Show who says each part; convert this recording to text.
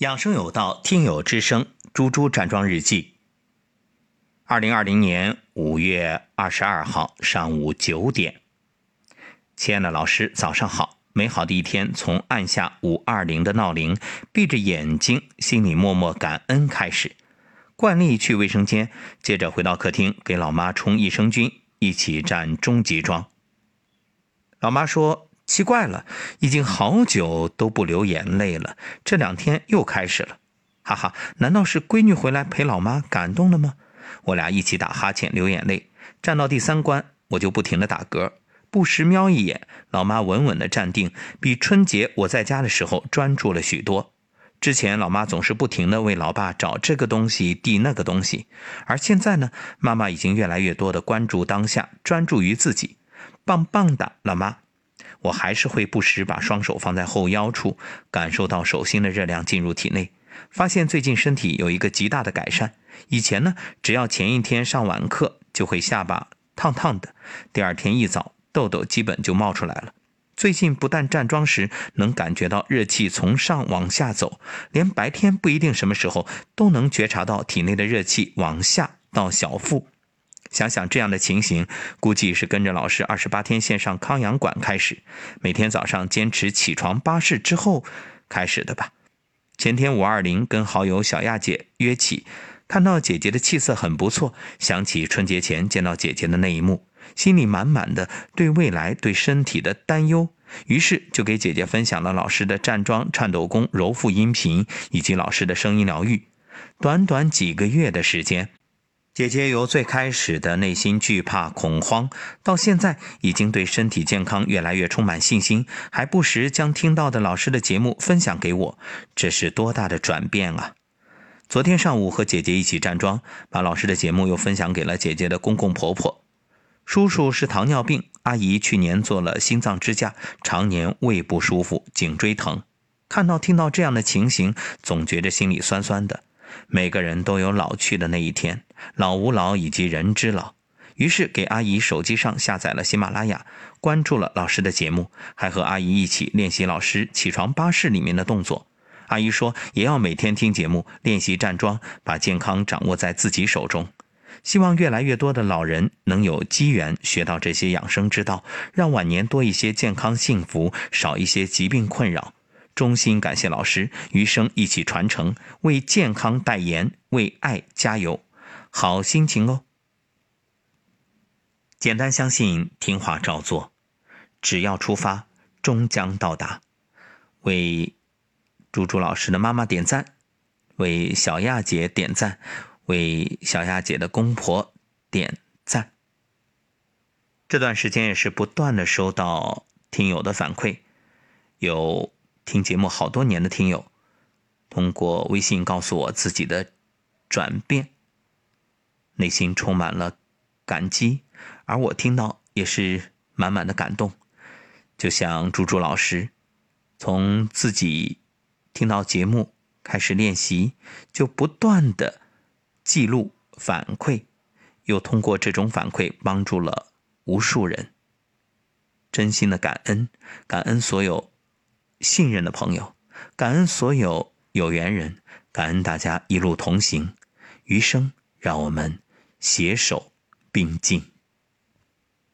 Speaker 1: 养生有道，听友之声，猪猪站桩日记。二零二零年五月二十二号上午九点，亲爱的老师，早上好！美好的一天从按下五二零的闹铃，闭着眼睛，心里默默感恩开始。惯例去卫生间，接着回到客厅给老妈冲益生菌，一起站中级桩。老妈说。奇怪了，已经好久都不流眼泪了，这两天又开始了，哈哈！难道是闺女回来陪老妈感动了吗？我俩一起打哈欠流眼泪，站到第三关，我就不停的打嗝，不时瞄一眼老妈，稳稳的站定，比春节我在家的时候专注了许多。之前老妈总是不停的为老爸找这个东西递那个东西，而现在呢，妈妈已经越来越多的关注当下，专注于自己，棒棒的，老妈。我还是会不时把双手放在后腰处，感受到手心的热量进入体内，发现最近身体有一个极大的改善。以前呢，只要前一天上晚课，就会下巴烫烫的，第二天一早痘痘基本就冒出来了。最近不但站桩时能感觉到热气从上往下走，连白天不一定什么时候都能觉察到体内的热气往下到小腹。想想这样的情形，估计是跟着老师二十八天线上康养馆开始，每天早上坚持起床八式之后开始的吧。前天五二零跟好友小亚姐约起，看到姐姐的气色很不错，想起春节前见到姐姐的那一幕，心里满满的对未来、对身体的担忧，于是就给姐姐分享了老师的站桩、颤抖功、柔腹音频以及老师的声音疗愈。短短几个月的时间。姐姐由最开始的内心惧怕恐慌，到现在已经对身体健康越来越充满信心，还不时将听到的老师的节目分享给我，这是多大的转变啊！昨天上午和姐姐一起站桩，把老师的节目又分享给了姐姐的公公婆婆。叔叔是糖尿病，阿姨去年做了心脏支架，常年胃不舒服，颈椎疼。看到听到这样的情形，总觉着心里酸酸的。每个人都有老去的那一天，老吾老以及人之老。于是给阿姨手机上下载了喜马拉雅，关注了老师的节目，还和阿姨一起练习老师起床巴士里面的动作。阿姨说也要每天听节目，练习站桩，把健康掌握在自己手中。希望越来越多的老人能有机缘学到这些养生之道，让晚年多一些健康幸福，少一些疾病困扰。衷心感谢老师，余生一起传承，为健康代言，为爱加油，好心情哦！简单相信，听话照做，只要出发，终将到达。为猪猪老师的妈妈点赞，为小亚姐点赞，为小亚姐的公婆点赞。这段时间也是不断的收到听友的反馈，有。听节目好多年的听友，通过微信告诉我自己的转变，内心充满了感激，而我听到也是满满的感动。就像猪猪老师，从自己听到节目开始练习，就不断的记录反馈，又通过这种反馈帮助了无数人。真心的感恩，感恩所有。信任的朋友，感恩所有有缘人，感恩大家一路同行，余生让我们携手并进。